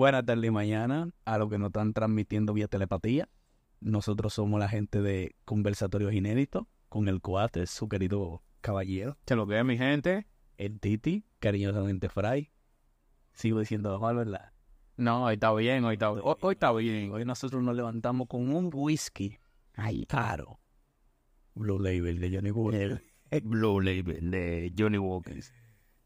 Buenas tardes y mañana a los que nos están transmitiendo vía telepatía. Nosotros somos la gente de Conversatorios Inéditos con el cuate, su querido caballero, Se lo que mi gente. el Titi, cariñosamente Fry. Sigo diciendo mal, ¿verdad? No, hoy está bien, hoy está, hoy, hoy está bien. Hoy nosotros nos levantamos con un whisky Ay, caro. Blue Label de Johnny Walker. Blue Label de Johnny Walker.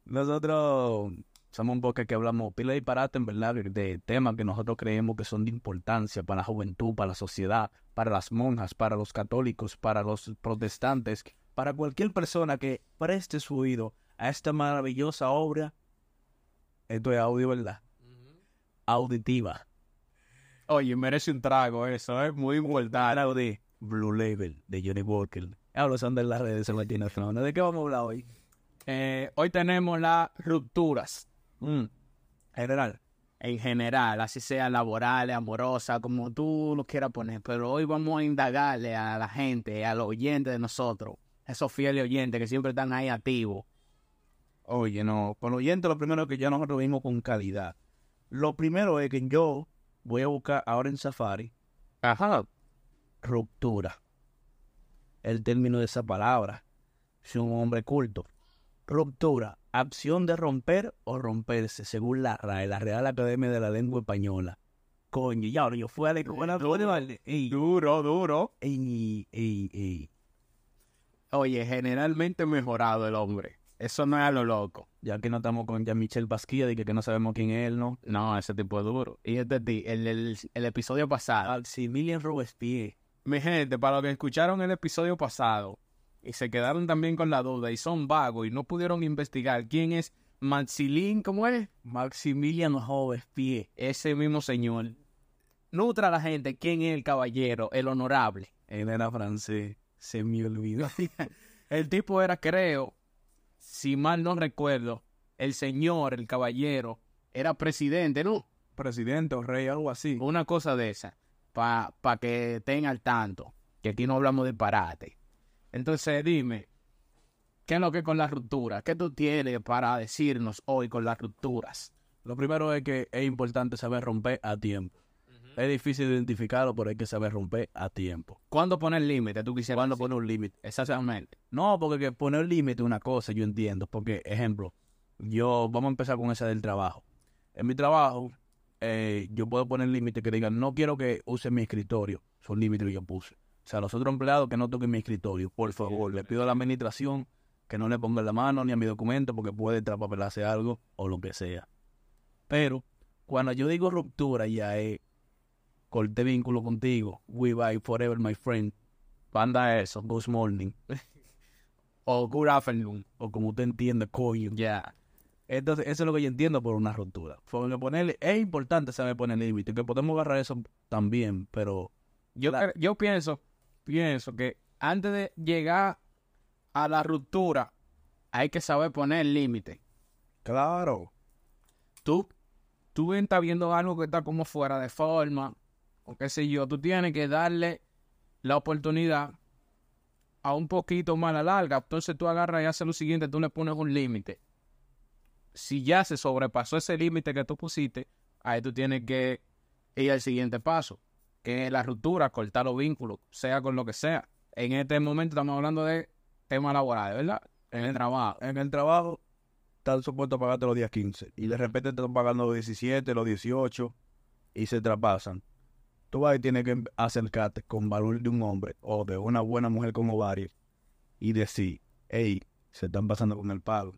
Nosotros somos un poco que hablamos pila de disparate, en verdad, de- temas que nosotros creemos que son de importancia para la juventud, para la sociedad, para las monjas, para los católicos, para los protestantes, para cualquier persona que preste su oído a esta maravillosa obra. Esto es audio, ¿verdad? Auditiva. Oye, merece un trago eso, es muy importante. Trago de Blue Label de Johnny Walker. Hablo son de las redes Fernández. ¿De qué vamos a hablar hoy? Eh, hoy tenemos las rupturas. Mm, General. En general, así sean laborales, amorosas, como tú lo quieras poner. Pero hoy vamos a indagarle a la gente, a los oyentes de nosotros, esos fieles oyentes que siempre están ahí activos. Oye, no, con los oyentes lo primero que ya nosotros vimos con calidad. Lo primero es que yo voy a buscar ahora en Safari Ajá. ruptura. El término de esa palabra. Si un hombre culto. Ruptura. Acción de romper o romperse, según la RAE, la Real Academia de la Lengua Española. Coño, ya ahora yo fui a la escuela. Ey, Duro, duro. ey, ey, ey. Oye, generalmente mejorado el hombre. Eso no es a lo loco. Ya que no estamos con Jean-Michel Basquilla, de que, que no sabemos quién es él, ¿no? No, ese tipo es duro. Y este ti, el, el, el episodio pasado. Maximilian Robespierre. Mi gente, para los que escucharon el episodio pasado y se quedaron también con la duda y son vagos y no pudieron investigar quién es Maxilín, ¿cómo es? Maximilian Robespierre. Ese mismo señor. Nutra a la gente quién es el caballero, el honorable. Él era francés. Se me olvidó. El tipo era, creo, si mal no recuerdo, el señor, el caballero, era presidente, ¿no? Presidente o rey, algo así. Una cosa de esa, para pa que estén al tanto, que aquí no hablamos de parate. Entonces, dime, ¿qué es lo que es con las rupturas? ¿Qué tú tienes para decirnos hoy con las rupturas? Lo primero es que es importante saber romper a tiempo. Es difícil identificarlo, pero hay que saber romper a tiempo. ¿Cuándo poner límite? Tú quisieras ¿Cuándo decir? poner un límite? Exactamente. No, porque que poner límite es una cosa, yo entiendo. Porque, ejemplo, yo, vamos a empezar con esa del trabajo. En mi trabajo, eh, yo puedo poner límite que digan, no quiero que use mi escritorio. Son límites que yo puse. O sea, los otros empleados que no toquen mi escritorio, por favor, le pido a la administración que no le pongan la mano ni a mi documento porque puede trapapelarse algo o lo que sea. Pero cuando yo digo ruptura, ya es corté vínculo contigo. We bye forever, my friend. Banda eso, good morning. O good afternoon. O como usted entiende, coño. Ya. Entonces, eso es lo que yo entiendo por una ruptura. Porque ponerle, es importante saber poner límite, que podemos agarrar eso también, pero Yo, La- yo pienso, pienso que antes de llegar a la ruptura, hay que saber poner límite. claro. tú, tú estás viendo algo que está como fuera de forma, o qué sé yo, tú tienes que darle la oportunidad a un poquito más a la larga. Entonces tú agarras y haces lo siguiente, tú le pones un límite. Si ya se sobrepasó ese límite que tú pusiste, ahí tú tienes que ir al siguiente paso, que la ruptura, cortar los vínculos, sea con lo que sea. En este momento estamos hablando de temas laborales, ¿verdad? En el trabajo. En el trabajo están supuestos a pagarte los días 15 y de repente te están pagando los 17, los 18 y se traspasan. Tú vas y tienes que acercarte con valor de un hombre o de una buena mujer como varios y decir, hey, se están pasando con el pago.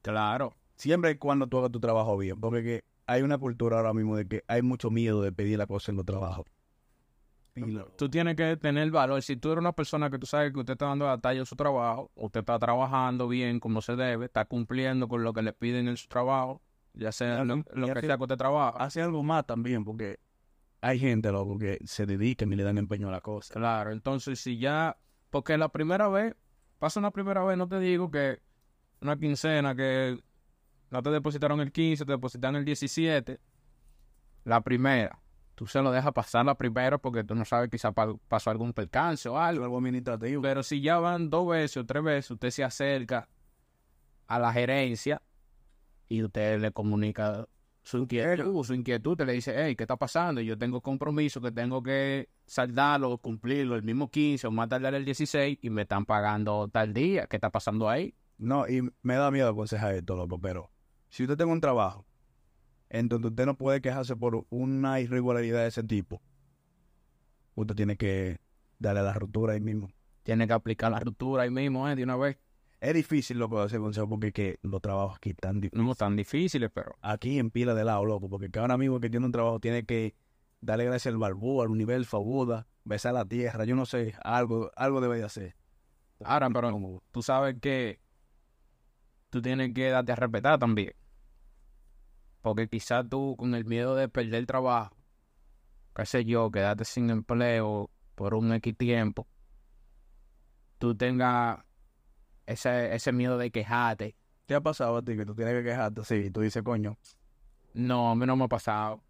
Claro. Siempre y cuando tú hagas tu trabajo bien, porque que hay una cultura ahora mismo de que hay mucho miedo de pedir la cosa en los trabajos. Y lo- Tú tienes que tener valor. Si tú eres una persona que tú sabes que usted está dando la talla en su trabajo, usted está trabajando bien como se debe, está cumpliendo con lo que le piden en su trabajo, ya sea lo, que sea que usted trabaja. hace algo más también, porque hay gente, loco, que se dedican y le dan empeño a la cosa. Claro, entonces si ya, porque la primera vez, pasa una primera vez, no te digo que una quincena que no te depositaron el 15, te depositaron el 17, la primera, tú se lo dejas pasar la primera porque tú no sabes quizá pa- pasó algún percance o algo. Algo administrativo. Pero si ya van dos veces o tres veces, usted se acerca a la gerencia y usted le comunica su inquietud, su inquietud, te le dice, hey, ¿qué está pasando? Yo tengo compromiso que tengo que saldarlo, cumplirlo el mismo 15 o más tardar el 16 y me están pagando tal día. ¿Qué está pasando ahí? No, y me da miedo aconsejar esto, loco, pero si usted tiene un trabajo en donde usted no puede quejarse por una irregularidad de ese tipo, usted tiene que darle la ruptura ahí mismo. Tiene que aplicar la ruptura ahí mismo, ¿eh? De una vez. Es difícil, loco, ese consejo porque que los trabajos aquí están difíciles. No tan difíciles, pero Aquí en pila de lado, loco, porque cada amigo que tiene un trabajo tiene que darle gracias al barbú, al universo, a Buda, besar la tierra, yo no sé, algo, algo debe de hacer. ahora, pero tú sabes que tú tienes que darte a respetar también. Porque quizás tú, con el miedo de perder trabajo, qué sé yo, quedarte sin empleo por un X tiempo, tú tengas ese, ese miedo de quejarte. ¿Qué ha pasado a ti que tú tienes que quejarte? Sí, tú dices, coño, No, a mí no me ha pasado.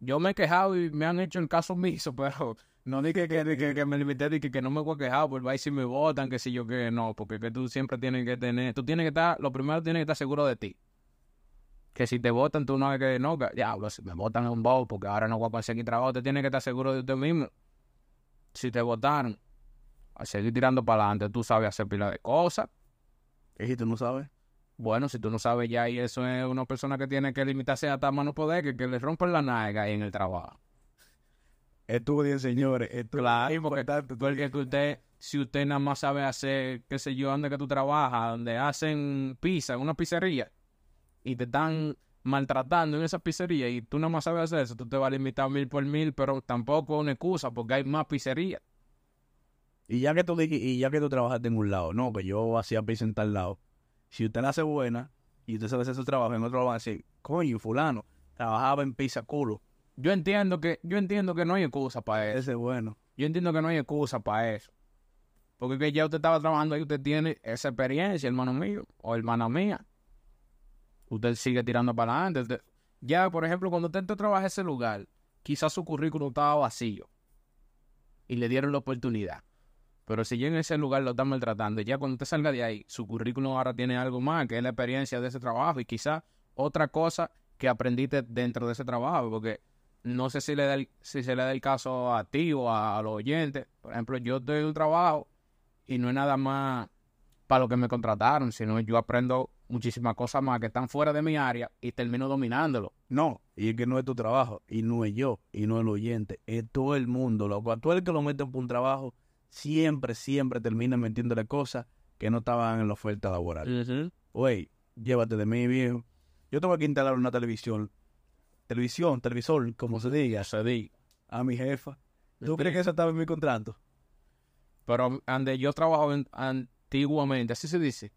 Yo me he quejado y me han hecho el caso omiso, pero no dije que, que, que, que me limité, dije que no me voy a quejar, por ahí si me votan, que si yo que no, porque que tú siempre tienes que tener, tú tienes que estar, lo primero tienes que estar seguro de ti. Que si te votan, tú no es que no, que diablo, si me votan es un voto, porque ahora no voy a conseguir trabajo, te tienes que estar seguro de usted mismo. Si te votaron, a seguir tirando para adelante, tú sabes hacer pila de cosas. ¿y tú no sabes? Bueno, si tú no sabes ya, y eso es una persona que tiene que limitarse hasta mano poder, que, que le rompen la nalga ahí en el trabajo. Estudien, señores, estudien. Claro, porque, porque que usted, si usted nada más sabe hacer, qué sé yo, donde que tú trabajas, donde hacen pizza, una pizzería, y te están maltratando en esa pizzería, y tú nada más sabes hacer eso, tú te vas a limitar mil por mil, pero tampoco es una excusa, porque hay más pizzerías. Y ya que tú y ya que tú trabajaste en un lado, no, que yo hacía pizza en tal lado. Si usted la hace buena y usted sabe hacer su trabajo, en otro lado van a decir, coño, fulano, trabajaba en pizza culo. Yo entiendo que, yo entiendo que no hay excusa para eso. Ese es bueno. Yo entiendo que no hay excusa para eso. Porque que ya usted estaba trabajando ahí, usted tiene esa experiencia, hermano mío, o hermana mía. Usted sigue tirando para adelante. Ya, por ejemplo, cuando usted entró a trabajar en ese lugar, quizás su currículum estaba vacío. Y le dieron la oportunidad. Pero si ya en ese lugar lo están maltratando, ya cuando usted salga de ahí, su currículum ahora tiene algo más, que es la experiencia de ese trabajo y quizás otra cosa que aprendiste dentro de ese trabajo. Porque no sé si, le da el- si se le da el caso a ti o a, a los oyentes. Por ejemplo, yo estoy en un trabajo y no es nada más para lo que me contrataron, sino yo aprendo muchísimas cosas más que están fuera de mi área y termino dominándolo. No, y es que no es tu trabajo, y no es yo, y no es el oyente, es todo el mundo, loco. A todo el que lo meten por un trabajo, siempre, siempre termina metiéndole cosas que no estaban en la oferta laboral. Güey, llévate de mí, viejo. Yo tengo que instalar una televisión, televisión, televisor, como se diga, Se di. a mi jefa. ¿Tú crees que eso estaba en mi contrato? Pero donde yo trabajo en- antiguamente, así se dice.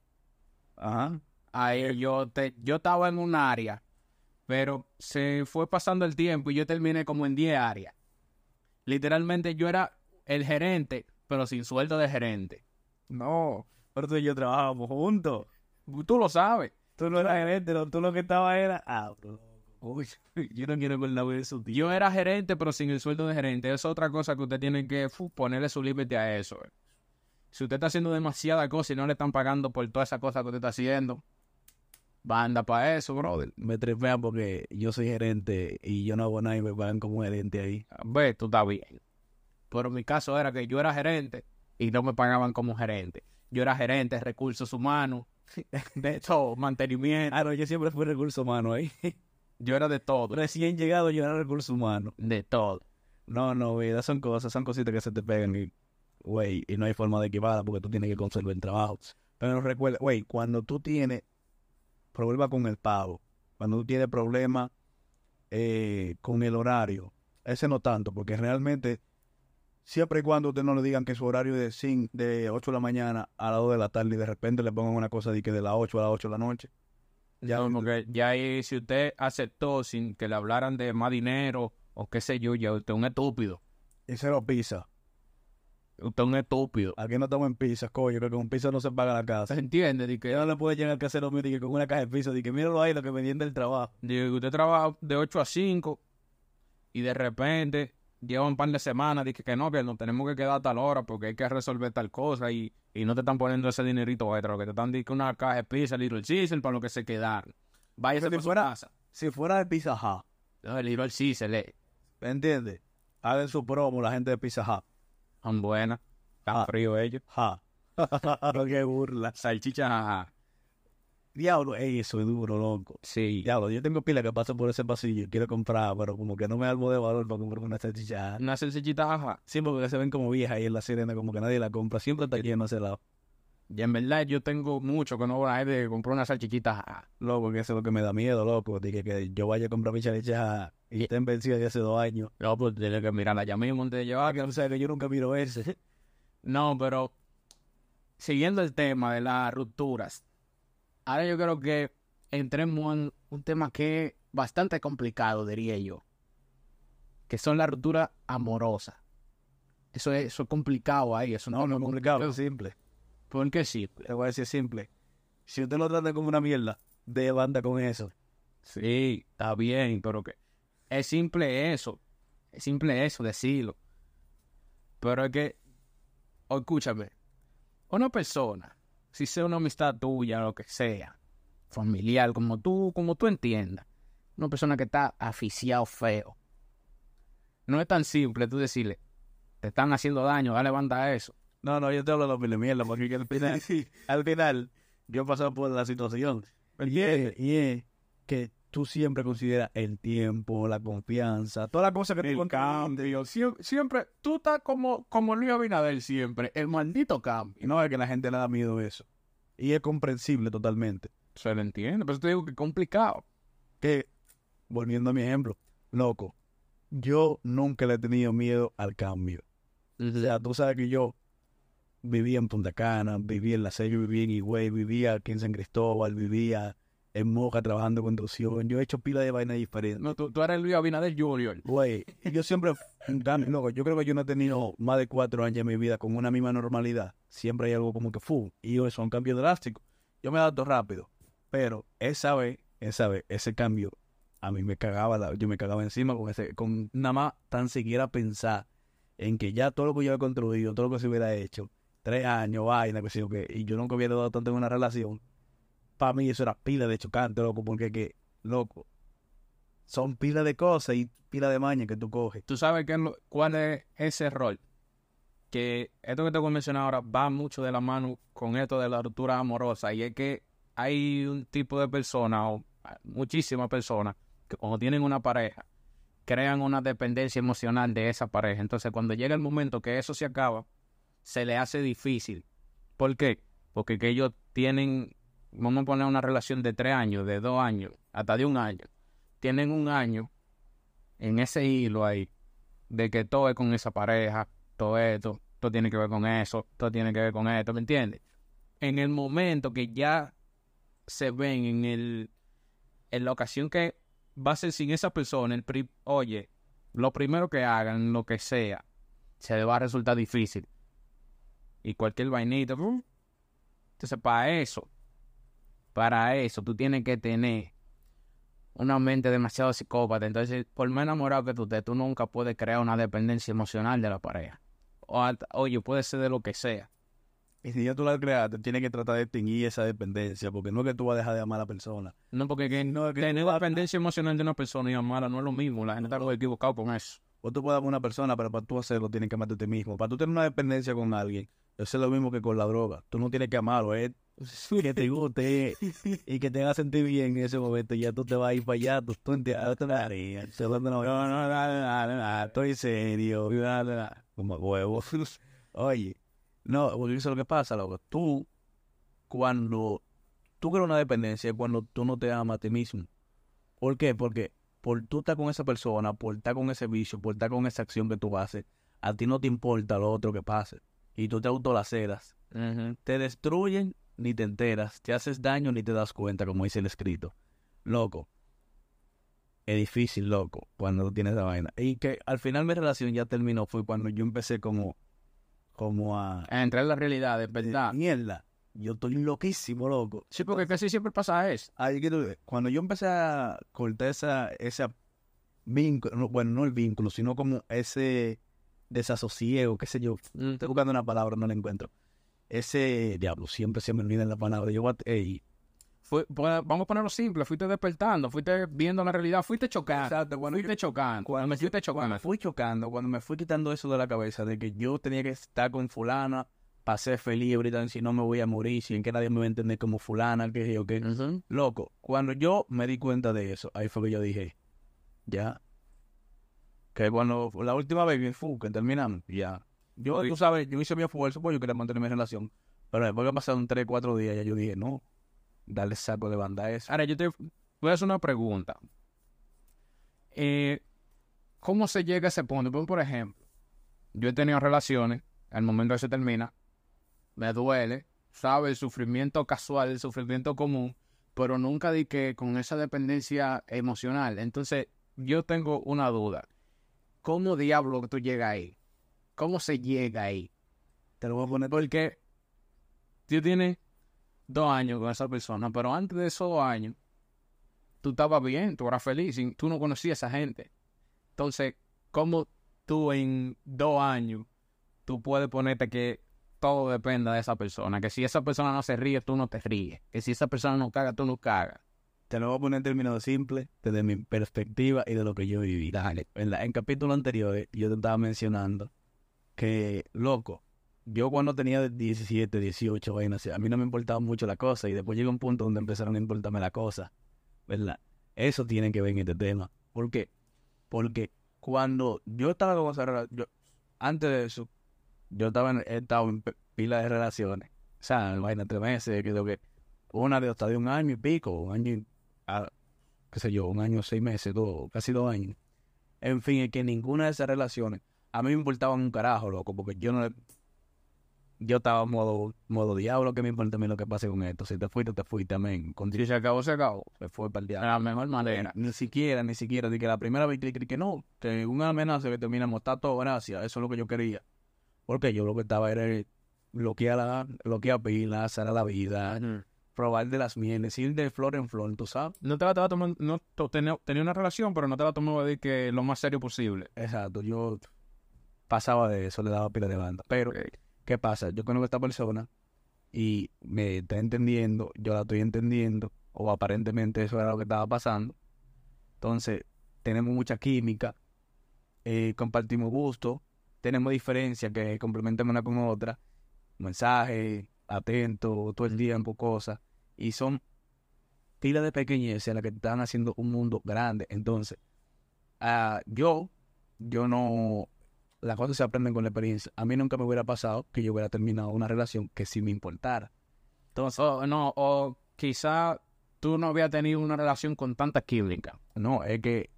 Ajá. Ahí yo, te, yo estaba en un área, pero se fue pasando el tiempo y yo terminé como en 10 áreas. Literalmente yo era el gerente, pero sin sueldo de gerente. No, pero tú y yo trabajábamos juntos. Tú lo sabes. Tú no eras gerente, no, tú lo que estabas era... Ah, bro. Uy, yo no quiero de eso, tío. Yo era gerente, pero sin el sueldo de gerente. Es otra cosa que usted tiene que fu, ponerle su límite a eso. eh. Si usted está haciendo demasiada cosa y no le están pagando por toda esa cosa que usted está haciendo, banda para eso, brother. Me trepea porque yo soy gerente y yo no hago nada y me pagan como gerente ahí. Ve, tú estás bien. Pero mi caso era que yo era gerente y no me pagaban como gerente. Yo era gerente de recursos humanos, de todo, mantenimiento. Ah, no, yo siempre fui recurso humano ahí. Yo era de todo, Recién llegado yo era recurso humano. de todo. No, no, vida, son cosas, son cositas que se te pegan y, güey, y no hay forma de equivarla porque tú tienes que conservar el trabajo. Pero recuerda, güey, cuando tú tienes problema con el pago, cuando tú tienes problema eh, con el horario, ese no tanto, porque realmente, siempre y cuando usted no le digan que su horario es de, cin- de 8 de la mañana a las 2 de la tarde y de repente le pongan una cosa de que de las 8 a las 8 de la noche, Ya, que ya ahí, si usted aceptó sin que le hablaran de más dinero o qué sé yo, ya usted es un estúpido. y cero pizza. Usted es un estúpido. Aquí no estamos en pizza, coño, que con pizza no se paga la casa. ¿Se entiende? De que, Ya no le puede llegar al casero mío que con una caja de pizza, de que míralo ahí lo que me dieron del trabajo. de que usted trabaja de 8 a 5 y de repente lleva un par de semanas y que, no, que nos tenemos que quedar a tal hora porque hay que resolver tal cosa y, y no te están poniendo ese dinerito extra, lo que te están diciendo una caja de pizza, Little Caesar, para lo que se quedaron. Váyase Si fuera- casa. Si fuera de Pizza Hut, No, el Little le. ¿me entiendes? Hagan su promo la gente de Pizza Hut. Son buenas. Están Ah. fríos ellos. Ja. Qué burla. Salchicha, ajá. Diablo, ey, eso es duro, loco. Sí. Diablo, yo tengo pila que paso por ese pasillo quiero comprar, pero como que no me algo de valor para comprar una salchicha. Una salchichita, ajá. Sí, porque se ven como viejas ahí en la sirena, como que nadie la compra. Siempre está lleno ese lado. Y en verdad yo tengo mucho que no voy a gente que compró una salchichita. Loco, que eso es lo que me da miedo, loco. Dije que yo vaya a comprar mi salchicha y estén vencidas de hace dos años. No, pues tiene que mirarla ya mismo antes de llevar. Que no sé, que yo nunca miro ese. No, pero siguiendo el tema de las rupturas, ahora yo creo que entremos en un tema que es bastante complicado, diría yo, que son las rupturas amorosas. Eso es, eso es complicado ahí, eso No, no es complicado, es simple. ¿Por qué sí? Te voy a decir simple. Si usted lo trata como una mierda, de banda con eso. Sí, está bien, pero que es simple eso, es simple eso, decirlo. Pero es que, o escúchame, una persona, si sea una amistad tuya, lo que sea, familiar, como tú, como tú entiendas, una persona que está aficiado feo, no es tan simple tú decirle, te están haciendo daño, dale banda a eso. No, no, yo te hablo de los mil mierda, porque al final, al final, yo he pasado por la situación. Y es, y es que tú siempre consideras el tiempo, la confianza, todas las cosas que tú El cambio, sie- siempre, tú estás como, como Luis Abinader siempre, el maldito cambio. Y no es que la gente le da miedo eso. Y es comprensible totalmente. Se lo entiende, pero te digo que es complicado. Que, volviendo a mi ejemplo, loco, yo nunca le he tenido miedo al cambio. O sea, tú sabes que yo vivía en Punta Cana, vivía en La Sello, vivía en Higüey, vivía aquí en San Cristóbal, vivía en Moca trabajando en construcción. Yo he hecho pila de vainas diferentes. No, tú, tú eres Luis Abinader Junior. Güey, yo siempre, loco, yo creo que yo no he tenido más de cuatro años en mi vida con una misma normalidad. Siempre hay algo como que fu, y eso es un cambio drástico. Yo me adapto rápido, pero esa vez, esa vez, ese cambio, a mí me cagaba, la- yo me cagaba encima con ese, con nada más tan siquiera pensar en que ya todo lo que yo he construido, todo lo que se hubiera hecho, tres años, vaina, que yo qué, y yo nunca hubiera dado tanto en una relación, para mí eso era pila de chocante, loco, porque que, loco, son pila de cosas y pila de maña que tú coges. Tú sabes qué cuál es ese rol. Que esto que te voy a mencionar ahora va mucho de la mano con esto de la ruptura amorosa. Y es que hay un tipo de personas, o ah, muchísimas personas, que cuando tienen una pareja, crean una dependencia emocional de esa pareja. Entonces, cuando llega el momento que eso se acaba, se le hace difícil. ¿Por qué? Porque que ellos tienen, vamos a poner una relación de tres años, de dos años, hasta de un año. Tienen un año en ese hilo ahí de que todo es con esa pareja, todo esto, todo tiene que ver con eso, todo tiene que ver con esto, ¿me entiendes? En el momento que ya se ven en el en la ocasión que va a ser sin esa persona, el pri- oye, lo primero que hagan, lo que sea, se va a resultar difícil. Y cualquier vainita, entonces para eso, para eso, tú tienes que tener una mente demasiado psicópata. Entonces, por más enamorado que tú estés, tú nunca puedes crear una dependencia emocional de la pareja. O oye, puede ser de lo que sea. Y si ya tú la creaste, tienes que tratar de extinguir esa dependencia, porque no es que tú vas a dejar de amar a la persona. No, porque que No, es que tener vas- dependencia emocional de una persona y amarla no es lo mismo. La gente está equivocado con eso. O tú puedes amar a una persona, pero para tú hacerlo tienes que amarte a ti mismo. Para tú tener una dependencia con alguien, eso es lo mismo que con la droga. Tú no tienes que amarlo, es que te guste y que te haga sentir bien en ese momento. Ya tú te vas a ir para allá, tú, tú entiendes. No, no, no, no, no, no, estoy serio. Como huevo. Oye, no, porque eso es lo que pasa, loco. Tú, cuando tú creas una dependencia, es cuando tú no te amas a ti mismo. ¿Por qué? Porque por tú estar con esa persona, por estar con ese vicio, por estar con esa acción que tú haces, a ti no te importa lo otro que pase. Y tú te autolaceras. Te destruyen ni te enteras. Te haces daño ni te das cuenta, como dice el escrito. Loco. Es difícil, loco, cuando tú tienes esa vaina. Y que al final mi relación ya terminó fue cuando yo empecé como, como a... Entre en la realidad, es verdad. Mierda. Yo estoy loquísimo, loco. Sí, porque casi siempre pasa eso. Cuando yo empecé a cortar esa, esa vínculo, no, bueno, no el vínculo, sino como ese desasosiego, qué sé yo, estoy buscando una palabra, no la encuentro. Ese, diablo, siempre se me olvida la palabra. Yo, what- ey, fue, vamos a ponerlo simple, fuiste despertando, fuiste viendo la realidad, fuiste chocando. Exacto, cuando fuiste chocando. cuando me, fuiste cuando chocando. me fui chocando, cuando me fui quitando eso de la cabeza, de que yo tenía que estar con fulana para ser feliz ahorita, si no me voy a morir, si en que nadie me va a entender como fulana, que yo, que. Loco, cuando yo me di cuenta de eso, ahí fue que yo dije, ya. Que cuando la última vez que fue, que terminamos, ya. Yo, tú sabes, yo hice mi esfuerzo porque yo quería mantener mi relación. Pero después que pasaron 3, 4 días, ya yo dije, no, darle saco de banda a eso. Ahora, yo te voy a hacer una pregunta. Eh, ¿Cómo se llega a ese punto? Pues, por ejemplo, yo he tenido relaciones, al momento que se termina, me duele, ¿sabes? El sufrimiento casual, el sufrimiento común, pero nunca di que con esa dependencia emocional. Entonces, yo tengo una duda. ¿Cómo diablo tú llegas ahí? ¿Cómo se llega ahí? Te lo voy a poner Porque tú tienes dos años con esa persona, pero antes de esos dos años, tú estabas bien, tú eras feliz, y tú no conocías a esa gente. Entonces, ¿cómo tú en dos años, tú puedes ponerte que todo dependa de esa persona? Que si esa persona no se ríe, tú no te ríes. Que si esa persona no caga, tú no cagas. Te lo voy a poner en términos simples, desde mi perspectiva y de lo que yo viví. Dale. En, la- en capítulos anteriores, yo te estaba mencionando que, loco, yo cuando tenía 17, 18, vainas, a mí no me importaba mucho la cosa y después llegó un punto donde empezaron a importarme la cosa, ¿verdad? Eso tiene que ver en este tema. ¿Por qué? Porque cuando yo estaba con esa rela- yo antes de eso, yo estaba en, he estado en pila de relaciones. O sea, vaina tres meses, creo que una de hasta de un año y pico, un año, y- ah, qué sé yo, un año, seis meses, dos, casi dos años. En fin, es que ninguna de esas relaciones a mí me importaba un carajo, loco, porque yo no le- Yo estaba modo, modo diablo, que me importa a mí lo que pase con esto. Si te fuiste, te fuiste, amén. Con Si se acabó, se acabó. se fue para el De diablo. la mejor manera. Ni siquiera, ni siquiera, de que la primera vez que, que no, que una amenaza que terminamos, está todo, gracias, eso es lo que yo quería. Porque yo lo que estaba era bloquear la, bloquear pila, hacer la vida, probar de las mieles, ir de flor en flor, tú sabes. No te la estaba tomando, no, tenía, tenía una relación, pero no te la tomaba de que lo más serio posible. Exacto, yo pasaba de eso, le daba pila de banda. Pero, ¿qué pasa? Yo conozco a esta persona y me está entendiendo, yo la estoy entendiendo, o aparentemente eso era lo que estaba pasando. Entonces, tenemos mucha química, eh, compartimos gustos, tenemos diferencias que complementan una con otra, mensajes, atentos, todo el tiempo, cosas, y son pilas de pequeñeces las que están haciendo un mundo grande. Entonces, ah, yo, yo no, las cosas se aprenden con la experiencia. A mí nunca me hubiera pasado que yo hubiera terminado una relación que sí me importara. Entonces, o, no, o quizá tú no habías tenido una relación con tanta química. No, es que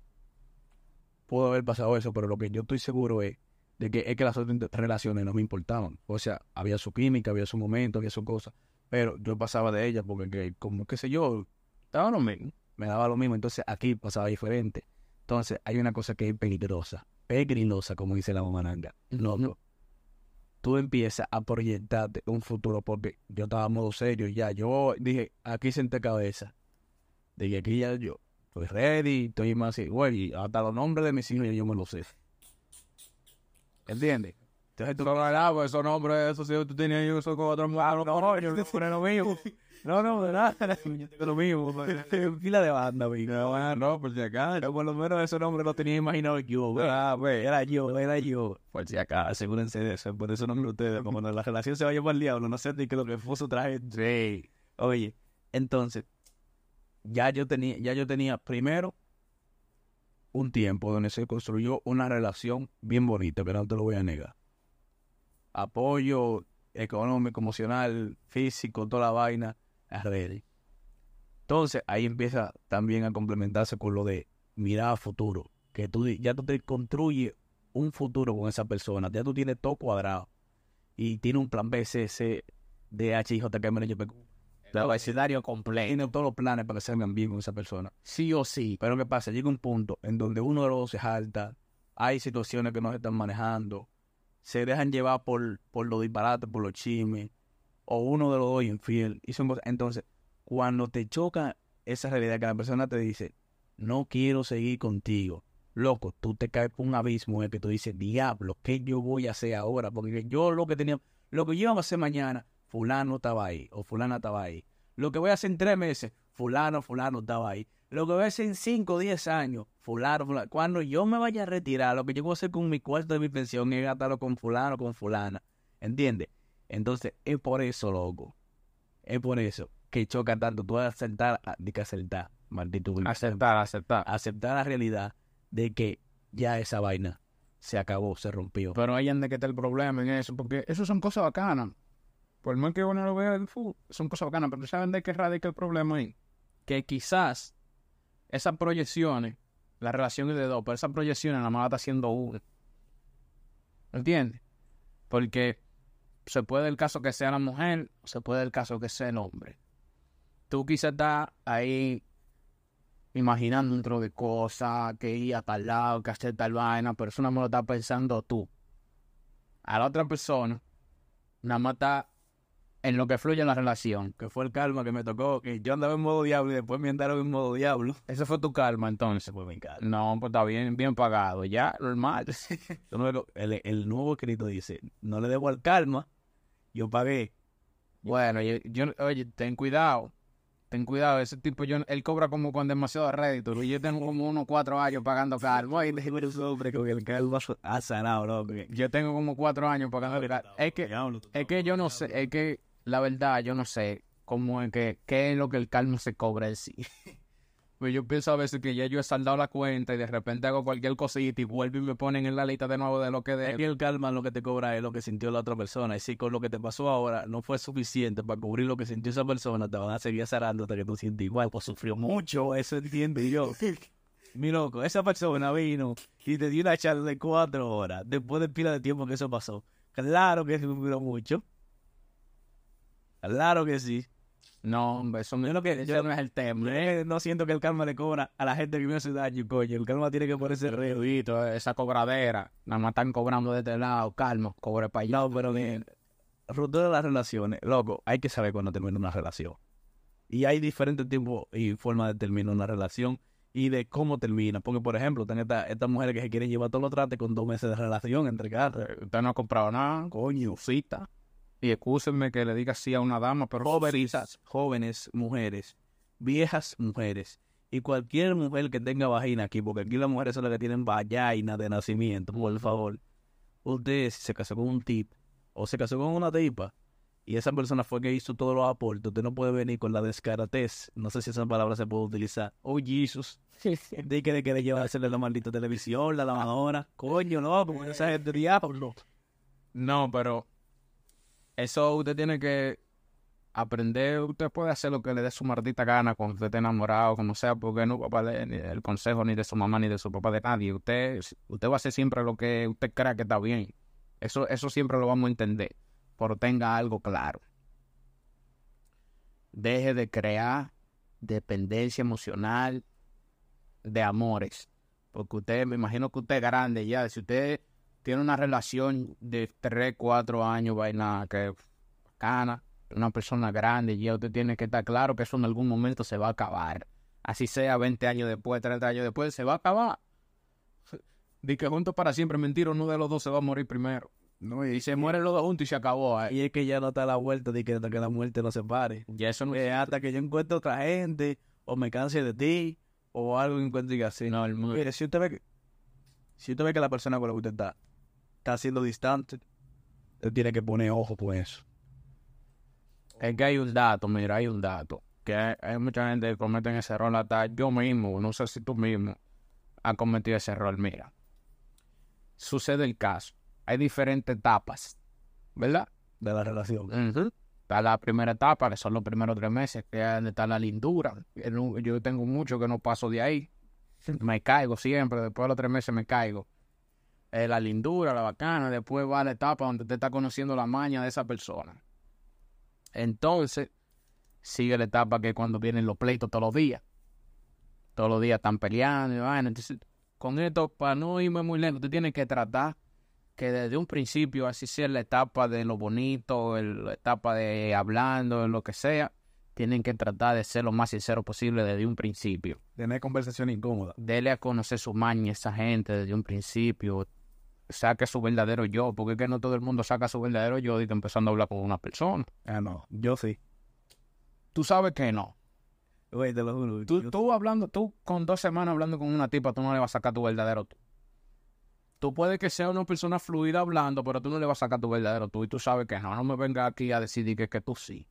pudo haber pasado eso, pero lo que yo estoy seguro es de que es que las otras relaciones no me importaban. O sea, había su química, había su momento, había su cosa, pero yo pasaba de ellas porque que, como qué sé yo, Estaba lo mismo. me daba lo mismo, entonces aquí pasaba diferente. Entonces, hay una cosa que es peligrosa, peligrosa, como dice la mamá Nanga. Loco, tú empiezas a proyectarte un futuro, porque yo estaba modo serio ya. Yo dije, aquí senté cabeza. Dije, aquí ya yo estoy ready, estoy más así, güey, hasta los nombres de mis hijos ya yo me los sé. ¿Entiendes? Entonces tú Pero nada, pues esos nombres, esos hijos tú tenías yo eso con otro mundo. no, yo no pone lo mismo. No, no, de nada. Yo tengo lo mismo. Fila de banda, güey. No, No, por si acaso. Yo por lo menos ese nombre lo tenía imaginado yo. güey. Ah, güey, era yo, era yo. Por si acá, asegúrense de eso. Por eso nombre ustedes. Como cuando la relación se vaya por el diablo, no sé ni que lo que puso traje. Sí. Oye, entonces, ya yo tenía, ya yo tenía primero un tiempo donde se construyó una relación bien bonita, que no te lo voy a negar. Apoyo económico, emocional, físico, toda la vaina, es ready. Entonces, ahí empieza también a complementarse con lo de mirar a futuro. Que tú ya tú te construyes un futuro con esa persona. Ya tú tienes todo cuadrado. Y tiene un plan B, C, C, D, H, J, K, M, N, Q. El escenario completo. Tiene todos los planes para que salgan bien con esa persona. Sí o sí. Pero ¿qué pasa? Llega un punto en donde uno de los dos se jalta, hay situaciones que no se están manejando, se dejan llevar por, por los disparates, por los chismes, o uno de los dos es infiel, y son cosas. Entonces, cuando te choca esa realidad que la persona te dice, no quiero seguir contigo, loco, tú te caes por un abismo en el que tú dices, diablo, ¿qué yo voy a hacer ahora? Porque yo lo que tenía, lo que yo iba a hacer mañana, fulano estaba ahí, o fulana estaba ahí. Lo que voy a hacer en tres meses, fulano, fulano estaba ahí. Lo que voy a hacer en cinco o diez años, fulano, fulano. Cuando yo me vaya a retirar, lo que yo voy a hacer con mi cuarto de mi pensión es gastarlo con fulano, con fulana. ¿Entiendes? Entonces, es por eso, loco. Es por eso que choca tanto. Tú vas a aceptar, ah, di que aceptar, maldito. Aceptar, aceptar. Aceptar la realidad de que ya esa vaina se acabó, se rompió. Pero ahí anda que está el problema en eso, porque eso son cosas bacanas. Por más que uno lo vea del fútbol, son cosas bacanas, pero ¿saben de qué radica el problema ahí? Que quizás esas proyecciones, la relación es de dos, pero esas proyecciones nada más está haciendo uno. ¿Entiendes? Porque se puede el caso que sea la mujer, se puede el caso que sea el hombre. Tú quizás estás ahí imaginando un tro de cosas, que ir a tal lado, que hacer tal vaina, pero eso nada más lo estás pensando tú. A la otra persona, nada más está en lo que fluye en la relación. Que fue el karma que me tocó, que yo andaba en modo diablo y después me andaron en modo diablo. Ese fue tu karma, entonces. Fue mi karma. No, pues está bien, bien pagado, ya, normal. El, el nuevo escrito dice, no le debo al karma, yo pagué. bueno, yo, yo- oye, ten cuidado. Ten cuidado, ese tipo, yo, él cobra como con demasiado rédito. y Yo tengo como unos cuatro años pagando karma. y hombre con el karma ha sanado. Yo tengo como cuatro años pagando karma. Es que, es que yo no sé, es que la verdad, yo no sé cómo es que, qué es lo que el karma se cobra en sí. Pues yo pienso a veces que ya yo he saldado la cuenta y de repente hago cualquier cosita y vuelvo y me ponen en la lista de nuevo de lo que Es de. el karma lo que te cobra es lo que sintió la otra persona. Y si con lo que te pasó ahora no fue suficiente para cubrir lo que sintió esa persona, te van a seguir zarando hasta que tú sientes igual. Pues sufrió mucho, eso entiendo yo. Mi loco, esa persona vino y te dio una charla de cuatro horas después de pila de tiempo que eso pasó. Claro que sufrió mucho. Claro que sí. No, hombre, eso, no- Yo lo que- ese yo- no es el tema. Eh, No siento que el karma le cobra a la gente que me hace daño, coño. El karma tiene que ponerse reo. Ruidito, esa cobradera. Nada más están cobrando de este lado. Calma, cobre para allá. No, pero bien. Ruptura de las relaciones. Loco, hay que saber cuándo termina una relación. Y hay diferentes tipos y formas de terminar una relación y de cómo termina. Porque, por ejemplo, están estas estas mujeres que se quieren llevar todos los trates con dos meses de relación entre. Eh, Usted no ha comprado nada, coño, cita. Y excúsenme que le diga así a una dama, pero Jóvenes, jóvenes mujeres, viejas mujeres. Y cualquier mujer que tenga vagina aquí, porque aquí las mujeres son las que tienen vagina de nacimiento, por favor. Usted, si se casó con un tip o se casó con una tipa y esa persona fue que hizo todos los aportes, usted no puede venir con la descaratez. No sé si esa palabra se puede utilizar. Oh, Jesus. De que de querer llevársele la maldita televisión, la lavadora. Coño, no, porque esa gente diablo. No, pero eso usted tiene que aprender. Usted puede hacer lo que le dé su maldita gana cuando usted esté enamorado, como sea, porque no valer ni el consejo ni de su mamá ni de su papá de nadie. Usted, usted va a hacer siempre lo que usted crea que está bien. Eso, eso siempre lo vamos a entender. Pero tenga algo claro. Deje de crear dependencia emocional de amores. Porque usted, me imagino que usted es grande ya. Si usted tiene una relación de 3, 4 años, vaina que bacana, una persona grande, ya usted tiene que estar claro que eso en algún momento se va a acabar. Así sea 20 años después, 30 años después, se va a acabar. De que juntos para siempre, mentira, uno de los dos se va a morir primero. No, Y se mueren los dos juntos y se acabó. ahí. Y es que ya no está la vuelta de que hasta que la muerte nos separe. Ya eso no Eh, hasta que yo encuentre otra gente, o me canse de ti, o algo encuentre así. No, el mundo- Mire, si usted ve que, si usted ve que la persona con la que usted está, está siendo distante, usted tiene que poner ojo por eso. Es que hay un dato, mira, hay un dato. Que hay, hay mucha gente que comete ese error. Hasta yo mismo, no sé si tú mismo has cometido ese error. Mira, sucede el caso. Hay diferentes etapas, ¿verdad? De la relación. Está la primera etapa, que son los primeros tres meses, que es donde está la lindura. Yo tengo mucho que no paso de ahí. Me caigo siempre, después de los tres meses me caigo. Eh, la lindura, la bacana, después va la etapa donde te está conociendo la maña de esa persona. Entonces, sigue la etapa que es cuando vienen los pleitos todos los días. Todos los días están peleando y vaina. Entonces, con esto, para no irme muy lento, tú tienes que tratar que desde un principio, así sea la etapa de lo bonito, el- la etapa de hablando, lo que sea, tienen que tratar de ser lo más sincero posible desde un principio. Tener conversación incómoda. Dele a conocer su maña a esa gente desde un principio. Saque su verdadero yo, porque es que no todo el mundo saca su verdadero yo y está empezando a hablar con una persona. Ah, no, yo sí. tú sabes que no. Güey, te lo juro. Tú, tú hablando, tú con dos semanas hablando con una tipa, tú no le vas a sacar tu verdadero tú. Tú puedes que sea una persona fluida hablando, pero tú no le vas a sacar tu verdadero tú. Y tú sabes que no, no me vengas aquí a decidir que, que tú sí.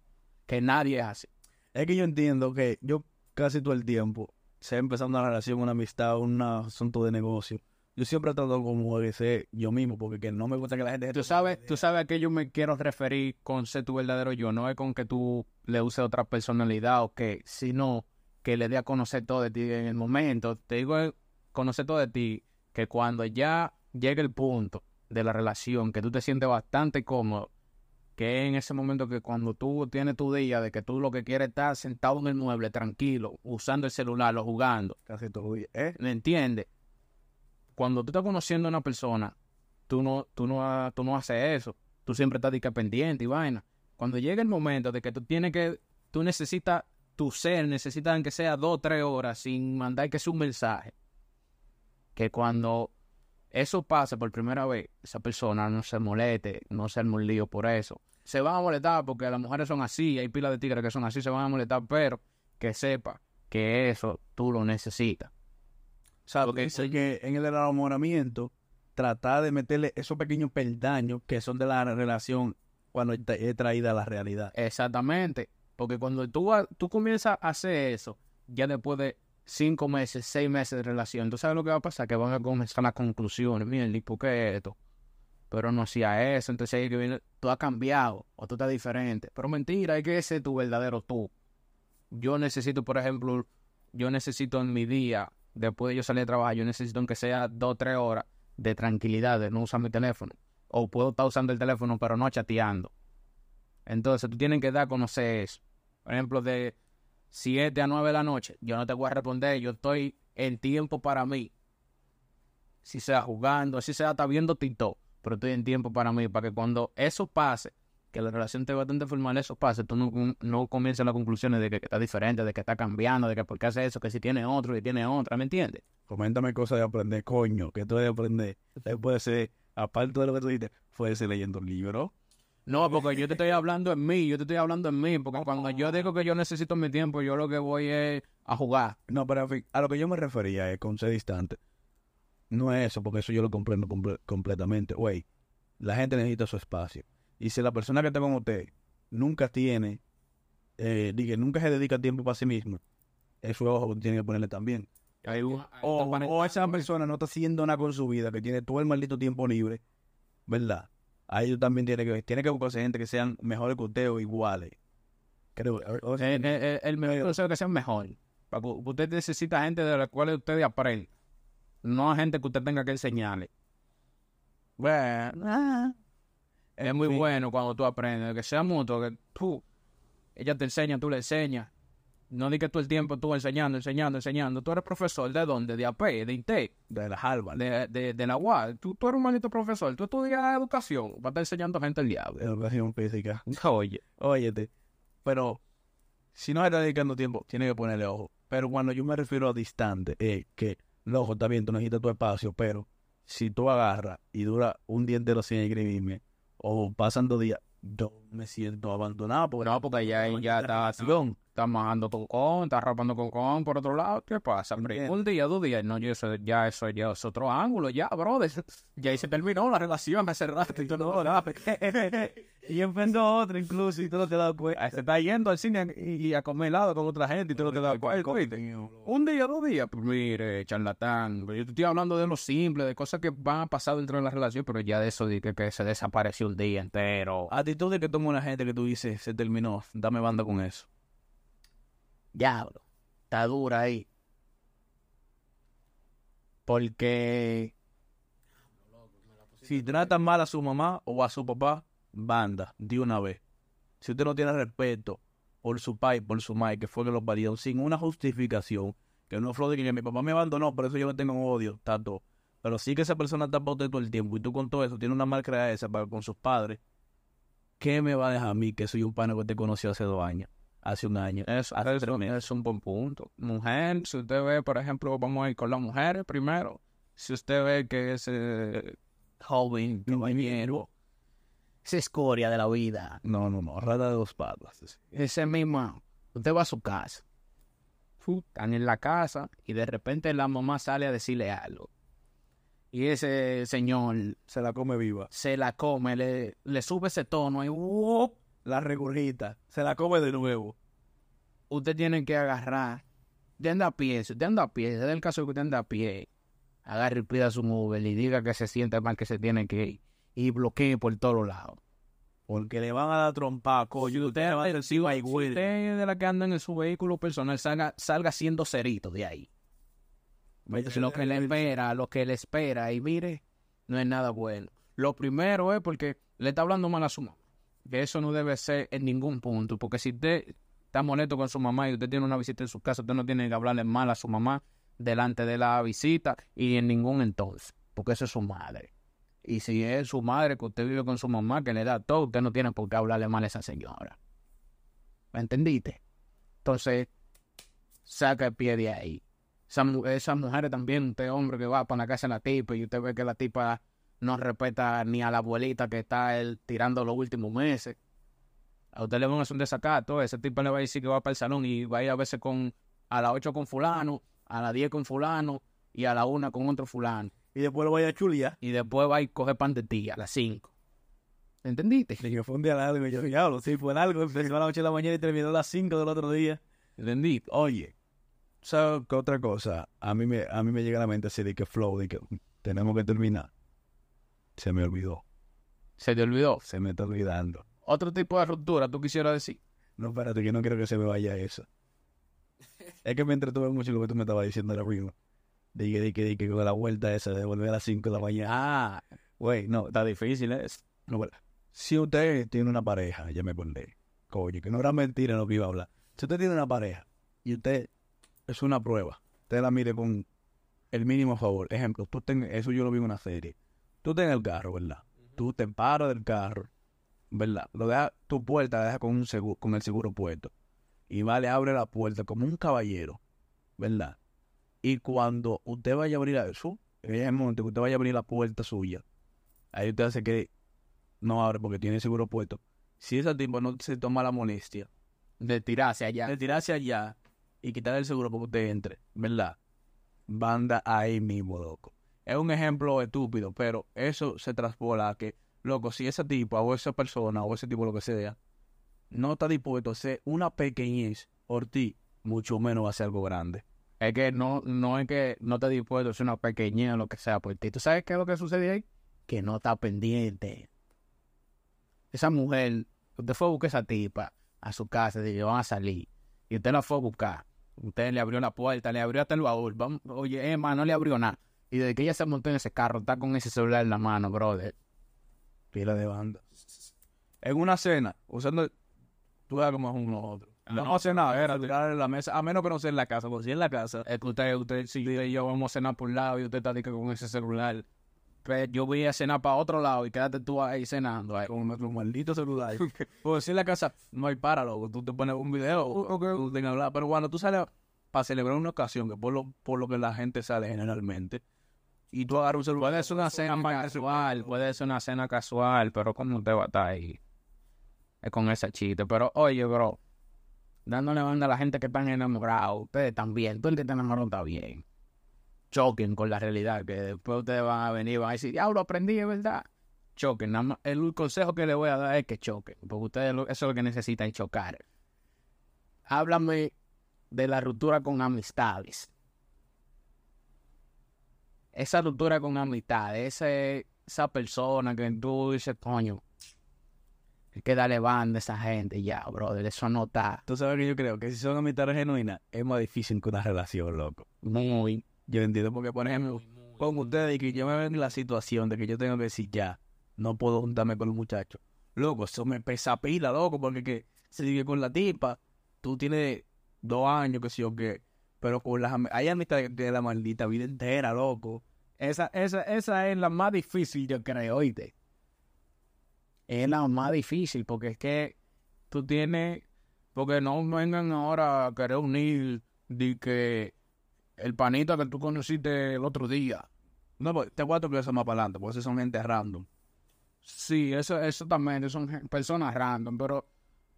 Que nadie es así. Es que yo entiendo que yo casi todo el tiempo, sea empezando una relación, una amistad, un asunto de negocio, yo siempre trato como de ser yo mismo, porque que no me gusta que la gente... Tú sabes, tú sabes a qué yo me quiero referir con ser tu verdadero yo. No es con que tú le uses otra personalidad o que, sino que le dé a conocer todo de ti en el momento. Te digo, eh, conocer todo de ti, que cuando ya llegue el punto de la relación, que tú te sientes bastante cómodo, que en ese momento que cuando tú tienes tu día de que tú lo que quieres es estar sentado en el mueble, tranquilo, usando el celular o jugando, Casi todo el día. ¿Eh? ¿Me entiendes? Cuando tú estás conociendo a una persona, tú no, tú no, tú no haces eso. Tú siempre estás pendiente y vaina. Cuando llega el momento de que tú tienes que, tú necesitas tu ser, necesitas que sea dos o tres horas sin mandar que sea un mensaje. Que cuando eso pase por primera vez, esa persona no se moleste, no se arme un lío por eso. Se van a molestar porque las mujeres son así, hay pilas de tigres que son así, se van a molestar, pero que sepa que eso tú lo necesitas. O sea, Porque- dice que en el enamoramiento, tratar de meterle esos pequeños peldaños que son de la relación cuando es traída a la realidad. Exactamente. Porque cuando tú, tú comienzas a hacer eso, ya después de cinco meses, seis meses de relación, tú sabes lo que va a pasar, que van a comenzar las conclusiones. Miren, ¿y por qué esto? Pero no hacía eso, entonces ahí que viene, tú has cambiado o tú estás diferente. Pero mentira, hay que ser tu verdadero tú. Yo necesito, por ejemplo, yo necesito en mi día, después de yo salir de trabajar, yo necesito aunque sea dos o tres horas de tranquilidad, de no usar mi teléfono. O puedo estar usando el teléfono, pero no chateando. Entonces, tú tienes que dar a conocer eso. Por ejemplo, de 7 a 9 de la noche, yo no te voy a responder, yo estoy en tiempo para mí. Si sea jugando, si sea hasta viendo TikTok, pero estoy en tiempo para mí, para que cuando eso pase, que la relación esté bastante formal, eso pase, tú no, no comiences las conclusiones de que, que está diferente, de que está cambiando, de que por qué hace eso, que si tiene otro y tiene otra, ¿me entiendes? Coméntame cosas de aprender, coño, que tú debes aprender. Puede ser, aparte de lo que tú dices, puede ser leyendo un libro. No, porque yo te estoy hablando en mí, yo te estoy hablando en mí, porque cuando yo digo que yo necesito mi tiempo, yo lo que voy es a jugar. No, pero en fin, a lo que yo me refería es con ser distante. No es eso, porque eso yo lo comprendo comple- completamente. Güey, la gente necesita su espacio. Y si la persona que está con usted nunca tiene, eh, diga, nunca se dedica tiempo para sí mismo, eso es ojo tiene que ponerle también. Hay un- O, o esa persona no está haciendo nada con su vida, que tiene todo el maldito tiempo libre, ¿verdad? Ahí tú también tiene que tiene que buscarse gente que sean mejores que usted o iguales. Creo. o- o- Eh, eh, eh, el mejor consejo que sea mejor. Usted necesita gente de la cual usted aprenda. No a gente que usted tenga que enseñarle. Bueno, es muy bueno cuando tú aprendes. Que sea mutuo, que tú, ella te enseña, tú le enseñas. No di que todo el tiempo tú enseñando, enseñando, enseñando. Tú eres profesor de dónde? De AP, de INTEC, de la Harvard. de, de, de la UAD. Tú, tú eres un maldito profesor. Tú estudias educación. Vas a estar enseñando gente el diablo. educación física. Oye. Óyete, pero si no está dedicando tiempo, tiene que ponerle ojo. Pero cuando yo me refiero a distante, es que, ojo, está bien, tú necesitas tu espacio, pero si tú agarras y dura un día entero sin escribirme, o pasan dos días, yo me siento abandonado porque No, porque ya, ya está relación. Estás majando con, estás rapando con por otro lado. ¿Qué pasa, hombre? Un día, dos días. No, yo eso, ya eso ya es otro ángulo, ya, brother. Ya ahí se terminó la relación hace rato y tú no y empezó otro incluso y tú no te das cuenta. Se está yendo al cine y, y a comer helado con otra gente y tú no te das cuenta. Un día, dos días. Pues mire, charlatán. Yo te estoy hablando de lo simple, de cosas que van a pasar dentro de la relación, pero ya de eso de que, que se desapareció un día entero. Actitud de que toma una gente que tú dices, se terminó, dame banda con eso. Diablo. Está dura ahí. Porque Si tratan mal a su mamá o a su papá, banda, de una vez. Si usted no tiene respeto por su pai, por su madre, que fue que lo parió, sin una justificación, que no fue de que mi papá me abandonó, por eso yo le tengo odio, tanto. Pero sí que esa persona está usted todo el tiempo y tú con todo eso tienes una marca esa para con sus padres. ¿Qué me va a dejar a mí que soy un pana que te conoció hace dos años? Hace un año. es, hace es, tres meses. es un buen punto. Mujer, si usted ve, por ejemplo, vamos a ir con las mujeres primero. Si usted ve que ese joven, caballero, esa escoria de la vida, No, no, no, rata de dos patas. ese mismo Usted va a su casa. Están en la casa y de repente la mamá sale a decirle algo. Y ese señor Se la come viva. se la come, le, le sube ese tono y. La regurgita. Se la come de nuevo. usted tiene que agarrar. Usted anda a pie, si usted anda a pie, es el caso de que usted anda a pie, agarre y pida su Uber y diga que se siente mal que se tiene que ir y bloquee por todos lados. Porque le van a dar trompa, coño. Usted va a si decir, "Ay, güey". usted es de la que anda en su vehículo personal, salga, salga siendo cerito de ahí. Lo que le espera, lo que le espera, y mire, no es nada bueno. Lo primero es porque le está hablando mal a su mamá. Que eso no debe ser en ningún punto, porque si usted está molesto con su mamá y usted tiene una visita en su casa, usted no tiene que hablarle mal a su mamá delante de la visita y en ningún entonces, porque eso es su madre. Y si es su madre que usted vive con su mamá, que le da todo, usted no tiene por qué hablarle mal a esa señora. ¿Me entendiste? Entonces, saca el pie de ahí. Esas mujeres también, usted hombre que va para la casa de la tipa y usted ve que la tipa no respeta ni a la abuelita que está tirando los últimos meses. A usted le van a hacer un desacato, ese tipo le va a decir que va para el salón y va a ir a veces con a las 8 con fulano, a las 10 con fulano y a la 1 con otro fulano. Y después lo vaya a chulia. Y después va a ir a coger pan de tía a las 5. ¿Entendiste? Dije, fue un día largo. Y yo, diablo, sí, fue largo. Empezó a las 8 de la mañana y terminó a las 5 del otro día. ¿Entendí? Oye, ¿sabes qué otra cosa? A mí me, a mí me llega a la mente así de que flow, de que tenemos que terminar. Se me olvidó. Se te olvidó. Se me está olvidando. Otro tipo de ruptura, tú quisieras decir. No, espérate, que no quiero que se me vaya eso. es que me entretuve mucho lo que tú me estabas diciendo ahora mismo. Dije, dije, dije, con la vuelta esa de volver a las 5 de la mañana. Ah, Güey, no, está difícil eso. no, bueno. Si usted tiene una pareja, ya me acordé. Coño, que no era mentira lo que iba a hablar. Si usted tiene una pareja y usted es una prueba, usted la mire con el mínimo favor. Ejemplo, tú ten, eso yo lo vi en una serie. Tú estás en el carro, ¿verdad? Tú te paras del carro, ¿verdad? Lo deja, tu puerta la deja con, un seguro, con el seguro puesto. Y va, le abre la puerta como un caballero, ¿verdad? Y cuando usted vaya a abrir eso, en ese momento que usted vaya a abrir la puerta suya, ahí usted hace que no abre porque tiene el seguro puesto. Si ese tipo no se toma la molestia De tirarse allá. de tirarse allá y quitar el seguro para que usted entre, ¿verdad? Banda ahí mismo, loco. Es un ejemplo estúpido, pero eso se traspola a que, loco, si esa tipa o esa persona o ese tipo lo que sea, no está dispuesto a hacer una pequeñez por ti, mucho menos va a ser algo grande. Es que no, no es que no te dispuesto hacer una pequeña o lo que sea por ti. ¿Tú sabes qué es lo que sucede ahí? Que no está pendiente. Esa mujer, usted fue a buscar a esa tipa a su casa, dice, van a salir. Y usted la fue a buscar. Usted le abrió la puerta, le abrió hasta el baúl. Vamos, oye, Emma, no le abrió nada. Y desde que ella se montó en ese carro, está con ese celular en la mano, brother. Pila de banda. En una cena, usando. Tú veas como es uno u otro. No, no hace nada, era tirar en la mesa, a menos que no sea en la casa, porque si en la casa, Es que usted, usted, si yo y yo vamos a cenar por un lado y usted está con ese celular. Pero yo voy a cenar para otro lado y quédate tú ahí cenando. ahí. con nuestro maldito celular. pues si en la casa no hay para, loco. Tú te pones un video, tú tengas que hablar. Pero cuando tú sales para celebrar una ocasión, que por lo, por lo que la gente sale generalmente, y tú agarras un celular. Puede ser una cena casual, puede ser una cena casual, pero como usted va a estar ahí? Es con ese chiste. Pero oye, bro, dándole banda a la gente que están enamorados, ustedes también, tú el que está enamorado está bien. Choquen con la realidad, que después ustedes van a venir y van a decir, diablo, aprendí, es verdad. Choquen, nada más, el consejo que le voy a dar es que choquen, porque ustedes lo- eso es lo que necesitan, chocar. Háblame de la ruptura con amistades. Esa ruptura con amistades, esa persona que tú dices, coño, hay que darle banda a esa gente ya, brother, eso no está Tú sabes que yo creo que si son amistades genuinas, es más difícil que una relación, loco. muy, Yo entiendo, porque por ejemplo, con ustedes y que yo me veo en la situación de que yo tengo que decir ya, no puedo juntarme con los muchachos. Loco, eso me pesa pila, loco, porque que se sigue con la tipa, tú tienes dos años, que sé yo qué, pero con las am- hay amistades que la maldita vida entera, loco. Esa, esa, esa es la más difícil, yo creo, oíste. Es la más difícil, porque es que tú tienes, porque no vengan ahora a querer unir de que el panita que tú conociste el otro día. No, pues, te cuento que eso más para adelante, porque son gente random. Sí, eso, eso también, son personas random, pero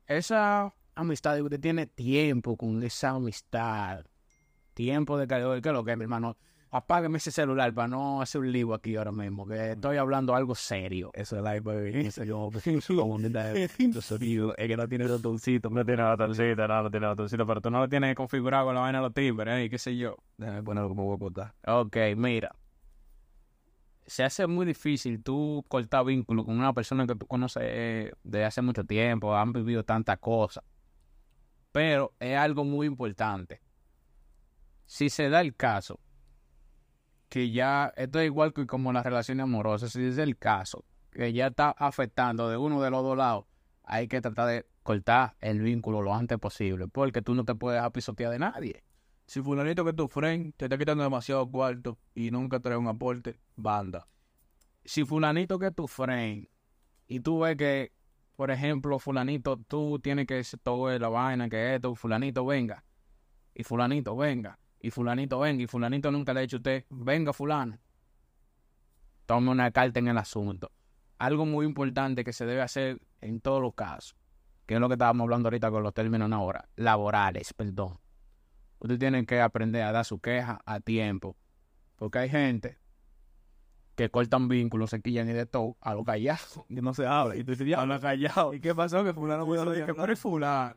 esa amistades, usted tiene tiempo con esa amistad, tiempo de calidad, ¿qué es lo que mi hermano? Apágueme ese celular para no hacer un lío aquí ahora mismo, que estoy hablando algo serio. Eso es like, baby. Eso de sonido. Es que no tiene botoncito. No tiene botoncito, no, no tiene botoncito, pero tú no lo tienes configurado con la vaina de los timbres, ¿eh? qué sé yo. Déjame ponerlo como voy a cortar. Ok, mira. Se hace muy difícil tú cortar vínculo con una persona que tú conoces eh, de hace mucho tiempo, han vivido tantas cosas. Pero es algo muy importante. Si se da el caso que ya, esto es igual que como las relaciones amorosas, si es el caso, que ya está afectando de uno de los dos lados, hay que tratar de cortar el vínculo lo antes posible, porque tú no te puedes apisotear de nadie. Si fulanito que tu friend te está quitando demasiado cuarto y nunca trae un aporte, banda. Si fulanito que tu friend y tú ves que, por ejemplo, fulanito, tú tienes que todo la vaina, que esto, fulanito venga, y fulanito venga, y fulanito venga, y fulanito nunca le ha dicho a usted, venga fulano, tome una carta en el asunto. Algo muy importante que se debe hacer en todos los casos, que es lo que estábamos hablando ahorita con los términos ahora, laborales, perdón. Usted tiene que aprender a dar su queja a tiempo, porque hay gente que cortan vínculos, se quillan y de todo, a lo callado. Y no se habla. Y tú dices, ya, habla callado. ¿Y qué pasó? Que fulano puede Que por el fulano.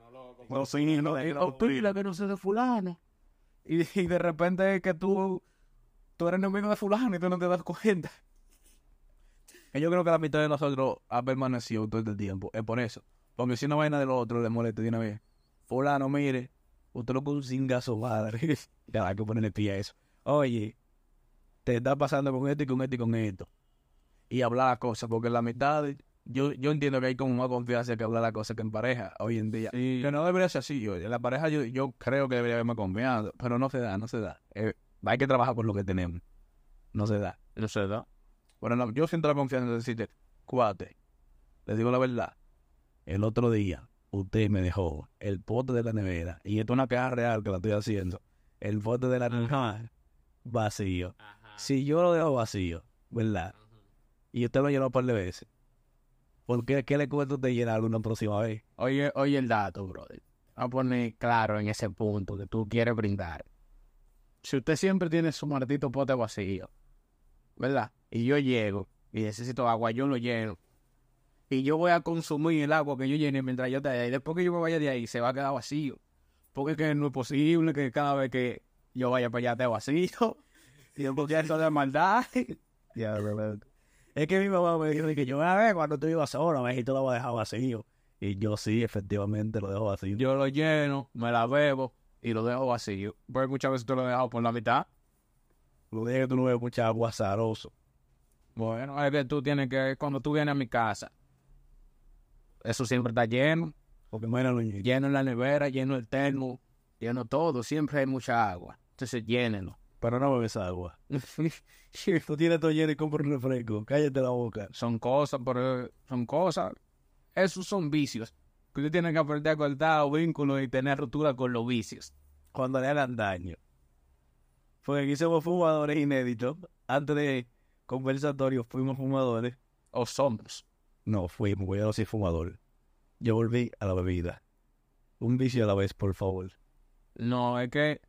No, ni no, no, pila que no sé de fulano. Y, y de repente que tú, tú eres enemigo de fulano y tú no te das cuenta. Que yo creo que la mitad de nosotros ha permanecido todo el tiempo. Es por eso. Porque si una vaina del otro le molesta de una vez. Fulano, mire, usted lo puso sin gaso madre. ya hay que ponerle pie a eso. Oye, te está pasando con esto y con esto y con esto. Y hablar las cosas, porque la mitad, de- yo, yo entiendo que hay como más confianza que hablar las cosas que en pareja hoy en día. Sí. Que no debería ser así. Yo, en la pareja yo, yo creo que debería haber más confianza, pero no se da, no se da. Eh, hay que trabajar por lo que tenemos. No se da. No sé, ¿no? Bueno, no, yo siento la confianza de decirte, cuate, le digo la verdad. El otro día, usted me dejó el pote de la nevera, y esto es una caja real que la estoy haciendo. El pote de la nevera vacío. Si yo lo dejo vacío, ¿verdad? Y usted lo llenó un par de veces. ¿Por qué, qué le cuesta a usted llenarlo una próxima vez? Oye, oye el dato, brother. Vamos a poner claro en ese punto que tú quieres brindar. Si usted siempre tiene su maldito pote vacío, ¿verdad? Y yo llego y necesito agua, yo lo lleno. Y yo voy a consumir el agua que yo llene mientras yo esté ahí. Después que yo me vaya de ahí, se va a quedar vacío. Porque es que no es posible que cada vez que yo vaya para allá esté vacío. Y un poquito de maldad. Ya, verdad. Es que mi mamá me dijo que yo, a ver, cuando tú ibas sola, me dijiste lo voy a dejar vacío. Y yo sí, efectivamente, lo dejo vacío. Yo lo lleno, me la bebo y lo dejo vacío. Porque muchas veces tú lo he dejado por la mitad. Lo dije que tú no ves mucha agua azaroso. Bueno, es que tú tienes que, cuando tú vienes a mi casa, eso siempre está lleno, Porque ñe. lleno en la nevera, lleno el termo, lleno todo, siempre hay mucha agua. Entonces llénenlo. Pero no bebes agua. Tú tienes todo lleno y compras un refresco. Cállate la boca. son cosas, pero son cosas. Esos son vicios. Que usted tiene que aprender a cortar vínculos y tener ruptura con los vicios. Cuando le hagan daño. Porque aquí somos fumadores inéditos. Antes de conversatorio fuimos fumadores. O somos. No, fuimos, yo no soy fumador. Yo volví a la bebida. Un vicio a la vez, por favor. No, es que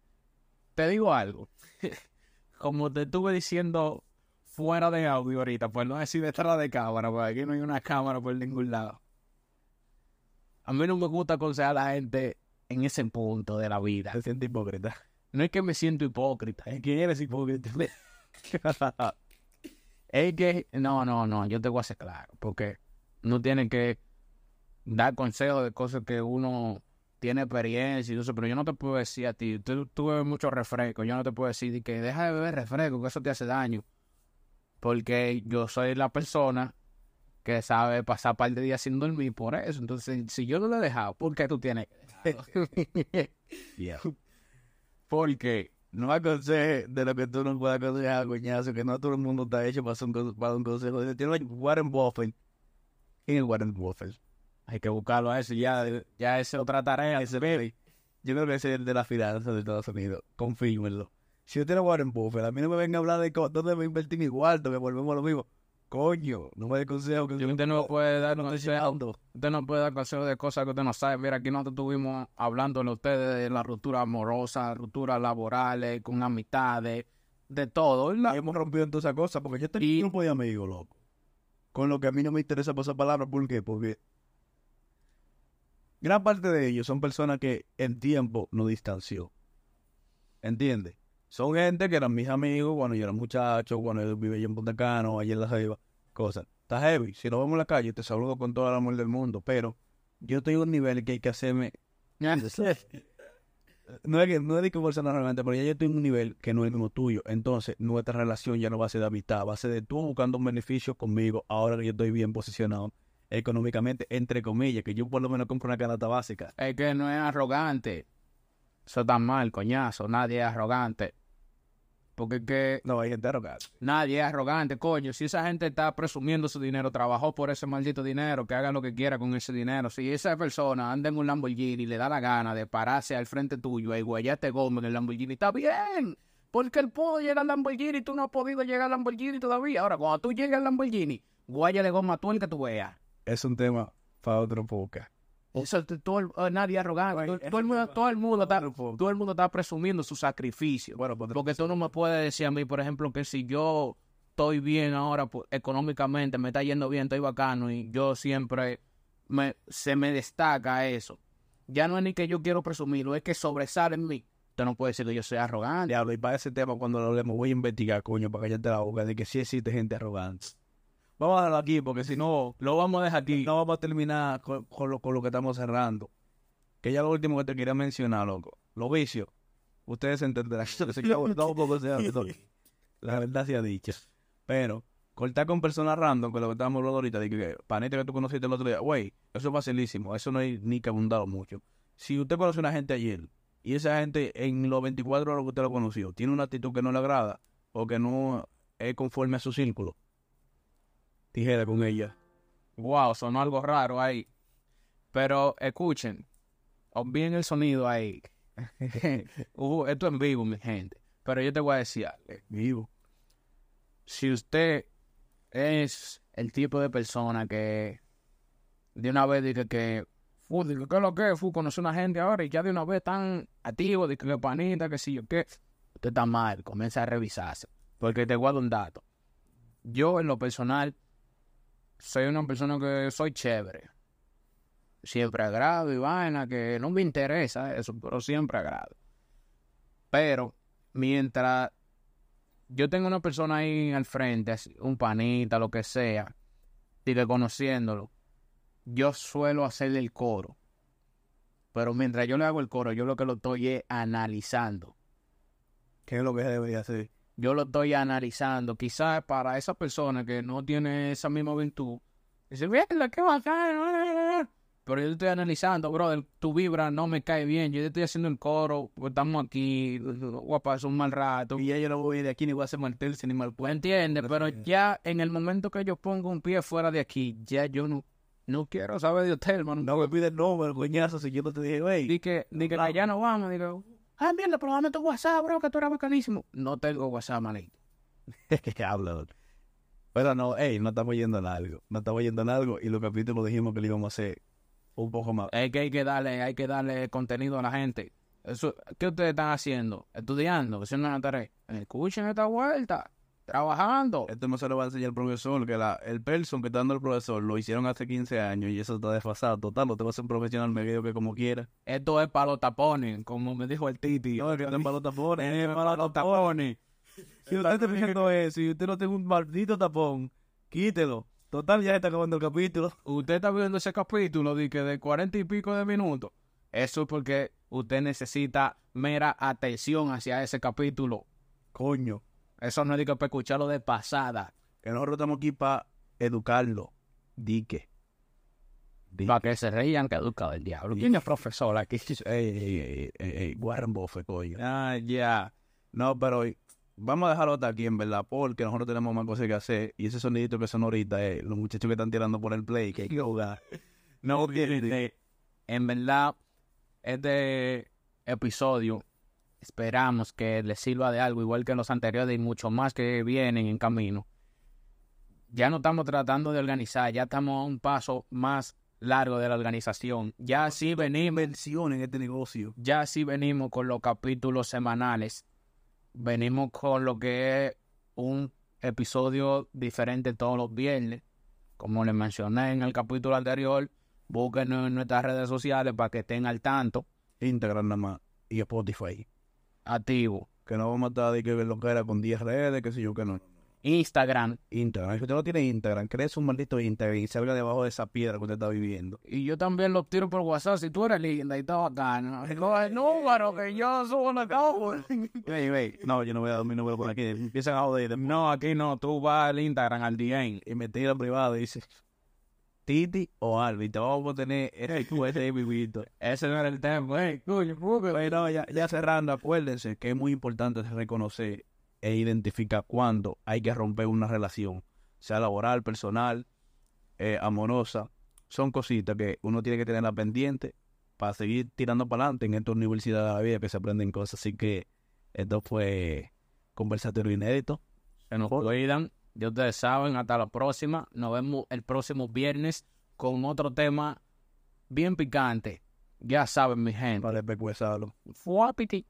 te digo algo. Como te estuve diciendo fuera de audio ahorita, pues no decir detrás de cámara, porque aquí no hay una cámara por ningún lado. A mí no me gusta aconsejar a la gente en ese punto de la vida. Se siente hipócrita. No es que me siento hipócrita, ¿En quién eres hipócrita? es que, no, no, no, yo te voy a hacer claro, porque no tiene que dar consejos de cosas que uno tiene experiencia y todo eso, pero yo no te puedo decir a ti, tú, tú bebes mucho refresco, yo no te puedo decir de que deja de beber refresco, que eso te hace daño, porque yo soy la persona que sabe pasar par de días sin dormir por eso, entonces si yo no lo he dejado, ¿por qué tú tienes que dejarlo? Yeah. porque No aconseje de lo que tú no puedas aconsejar, coñazo, que no todo el mundo está hecho para, un, para un consejo. Tiene Warren Buffett. ¿Quién es Warren Buffett? Hay que buscarlo a eso, ya, ya es otra tarea. Ese bebé. Yo creo que ese es el de las finanzas de Estados Unidos. Confírmenlo. Si usted es Warren Buffett, a mí no me venga a hablar de dónde voy a invertir mi cuarto, que volvemos a lo mismo. Coño, no me dé consejo que Usted no puede dar no estoy consejo. llegando. Usted no puede dar consejos de cosas que usted no sabe. Mira, aquí nosotros estuvimos hablando de ustedes de la ruptura amorosa, rupturas laborales, con amistades, de todo. ¿verdad? Hemos rompido en todas esas cosas porque yo tengo Y- un grupo de amigos, loco. Con lo que a mí no me interesa por esa palabra, ¿por qué? Porque gran parte de ellos son personas que el tiempo nos distanció. ¿Entiendes? Son gente que eran mis amigos cuando yo era muchacho, cuando yo vivía en Punta Cana, allá en La Jaiba, cosas. Está heavy. Si nos vemos en la calle, te saludo con todo el amor del mundo, pero yo estoy a un nivel que hay que hacerme no es que no es de que arrogante, pero ya yo estoy en un nivel que no es como tuyo. Entonces, nuestra relación ya no va a ser de amistad, va a ser de tú buscando un beneficio conmigo, ahora que yo estoy bien posicionado económicamente, entre comillas, que yo por lo menos compro una canasta básica. Es que no es arrogante. Eso está mal, coñazo. Nadie es arrogante. Porque es que No, hay gente arrogante. nadie es arrogante, coño. Si esa gente está presumiendo su dinero, trabajó por ese maldito dinero, que haga lo que quiera con ese dinero. Si esa persona anda en un Lamborghini y le da la gana de pararse al frente tuyo y guayate goma en el Lamborghini, está bien. Porque él pudo llegar al Lamborghini y tú no has podido llegar al Lamborghini todavía. Ahora, cuando tú llegues al Lamborghini, guayale goma a tú el que tú veas. Es un tema para otro podcast. Eso t- todo el- nadie es arrogante. Todo, el mundo, es todo el mundo está, todo el mundo está presumiendo su sacrificio. Bueno, pues, Porque tú no me puedes decir a mí, por ejemplo, que si yo estoy bien ahora pues, económicamente, me está yendo bien, estoy bacano y yo siempre me, se me destaca eso. Ya no es ni que yo quiero presumirlo, es que sobresale en mí. Usted no puede decir que yo soy arrogante. diablo, y para ese tema, cuando lo hablemos, voy a investigar, coño, para callarte la boca, de que sí existe gente arrogante. Vamos a dejarlo aquí, porque si no, Lo vamos a dejar aquí. no vamos a terminar con, con lo, con lo que estamos cerrando. Que ya lo último que te quería mencionar, loco. Los vicios. Ustedes entenderán. La verdad sea dicha. Pero, cortar con personas random, con lo que estábamos hablando ahorita, de que panita que tú conociste el otro día, güey, eso es facilísimo. Eso no hay ni que abundar mucho. Si usted conoce a una gente ayer, y esa gente en los 24 horas que usted lo conoció, tiene una actitud que no le agrada, o que no es conforme a su círculo, tijera con ella. Wow, sonó algo raro ahí. Pero escuchen, bien el sonido ahí. Uh, esto en vivo, mi gente. Pero yo te voy a decir algo. Vivo. Si usted es el tipo de persona que de una vez dice que, fu, ¿qué es lo que es? Fu, conoce una gente ahora y ya de una vez tan activo, dice que panita, que si yo qué. Usted está mal, comienza a revisarse. Porque te guardo un dato. Yo, en lo personal, soy una persona que soy chévere. Siempre agrado y vaina, que no me interesa eso, pero siempre agrado. Pero mientras yo tengo una persona ahí al frente, un panita, lo que sea, y que conociéndolo, yo suelo hacerle el coro. Pero mientras yo le hago el coro, yo lo que lo estoy es analizando. ¿Qué es lo que debería hacer? Yo lo estoy analizando. Quizás para esa persona que no tiene esa misma virtud, dice, mierda, qué bacán. Pero yo estoy analizando, brother, tu vibra no me cae bien. Yo te estoy haciendo el coro, pues estamos aquí, guapa, es un mal rato. Y ya yo no voy de aquí ni voy a hacer martelse ni mal Pues entiende, pero ya en el momento que yo pongo un pie fuera de aquí, ya yo no, no quiero saber de usted, hermano. No me pides nombre, coñazo, si yo no te dije, wey. Di que, que allá no vamos, digo, ah, mierda, pero dame tu WhatsApp, bro, que tú eres bacanísimo. No tengo WhatsApp, manito. que habla. Pero no, ey, no estamos yendo en algo. No estamos yendo en algo y los capítulos dijimos que lo íbamos a hacer un poco más. Es que hay que darle, hay que darle contenido a la gente. Eso, ¿Qué ustedes están haciendo? Estudiando, haciendo una tarea. Escuchen esta vuelta, trabajando. Esto no se lo va a enseñar el profesor, que la, el person que está dando el profesor lo hicieron hace 15 años y eso está desfasado. Total, no te vas a ser un profesional medio que como quiera. Esto es para los tapones, como me dijo el Titi. No, que no es para los tapones, es para los tapones. Si usted está fijando eso, si usted no tiene un maldito tapón, quítelo. Total, ya está acabando el capítulo. Usted está viendo ese capítulo de que de cuarenta y pico de minutos. Eso es porque usted necesita mera atención hacia ese capítulo. Coño, Eso no es que para escucharlo de pasada. que nosotros estamos aquí para educarlo. Dique. Dique. Para que se reían que educa del diablo. ¿Quién es profesor aquí? Ey, ey, ey, ey, ey, Warren Buffett, coño. Ah, ya. No, pero vamos a dejarlo hasta aquí, en verdad, porque nosotros tenemos más cosas que hacer. Y ese sonidito que son ahorita, eh, los muchachos que están tirando por el play, que hay que jugar. No, este, en verdad, este episodio esperamos que les sirva de algo, igual que los anteriores y mucho más que vienen en camino. ya no estamos tratando de organizar, ya estamos a un paso más largo de la organización. Ya sí venimos, Inversión en este negocio. ya sí venimos con los capítulos semanales. Venimos con lo que es un episodio diferente todos los viernes. Como les mencioné en el capítulo anterior, búsquenos en nuestras redes sociales para que estén al tanto, Instagram nada más. Y Spotify. Activo. Que no vamos a estar de que lo que era con 10 redes, que sé yo que no. Instagram. Instagram. Si usted no tiene Instagram, crees un maldito Instagram y salga debajo de esa piedra que usted está viviendo. Y yo también los tiro por WhatsApp. Si tú eres linda y está bacana, coge el número que yo subo la cabo. No, yo no voy a dar mi número por aquí. Empiezan a joder. No, aquí no. Tú vas al Instagram, al DM. Y me tira privado y dice Titi o Albi. Te vamos a tener ese ese vivito. Ese no era el tema. Ey, coño, Pero ya, ya cerrando, acuérdense que es muy importante reconocer e identificar cuándo hay que romper una relación, sea laboral, personal, eh, amorosa. Son cositas que uno tiene que tenerla pendiente para seguir tirando para adelante en esta universidad de la vida que se aprenden cosas. Así que esto fue conversatorio inédito. Se nos cuidan. Ya ustedes saben. Hasta la próxima. Nos vemos el próximo viernes con otro tema bien picante. Ya saben, mi gente. Para despecuezarlo. Fuapiti.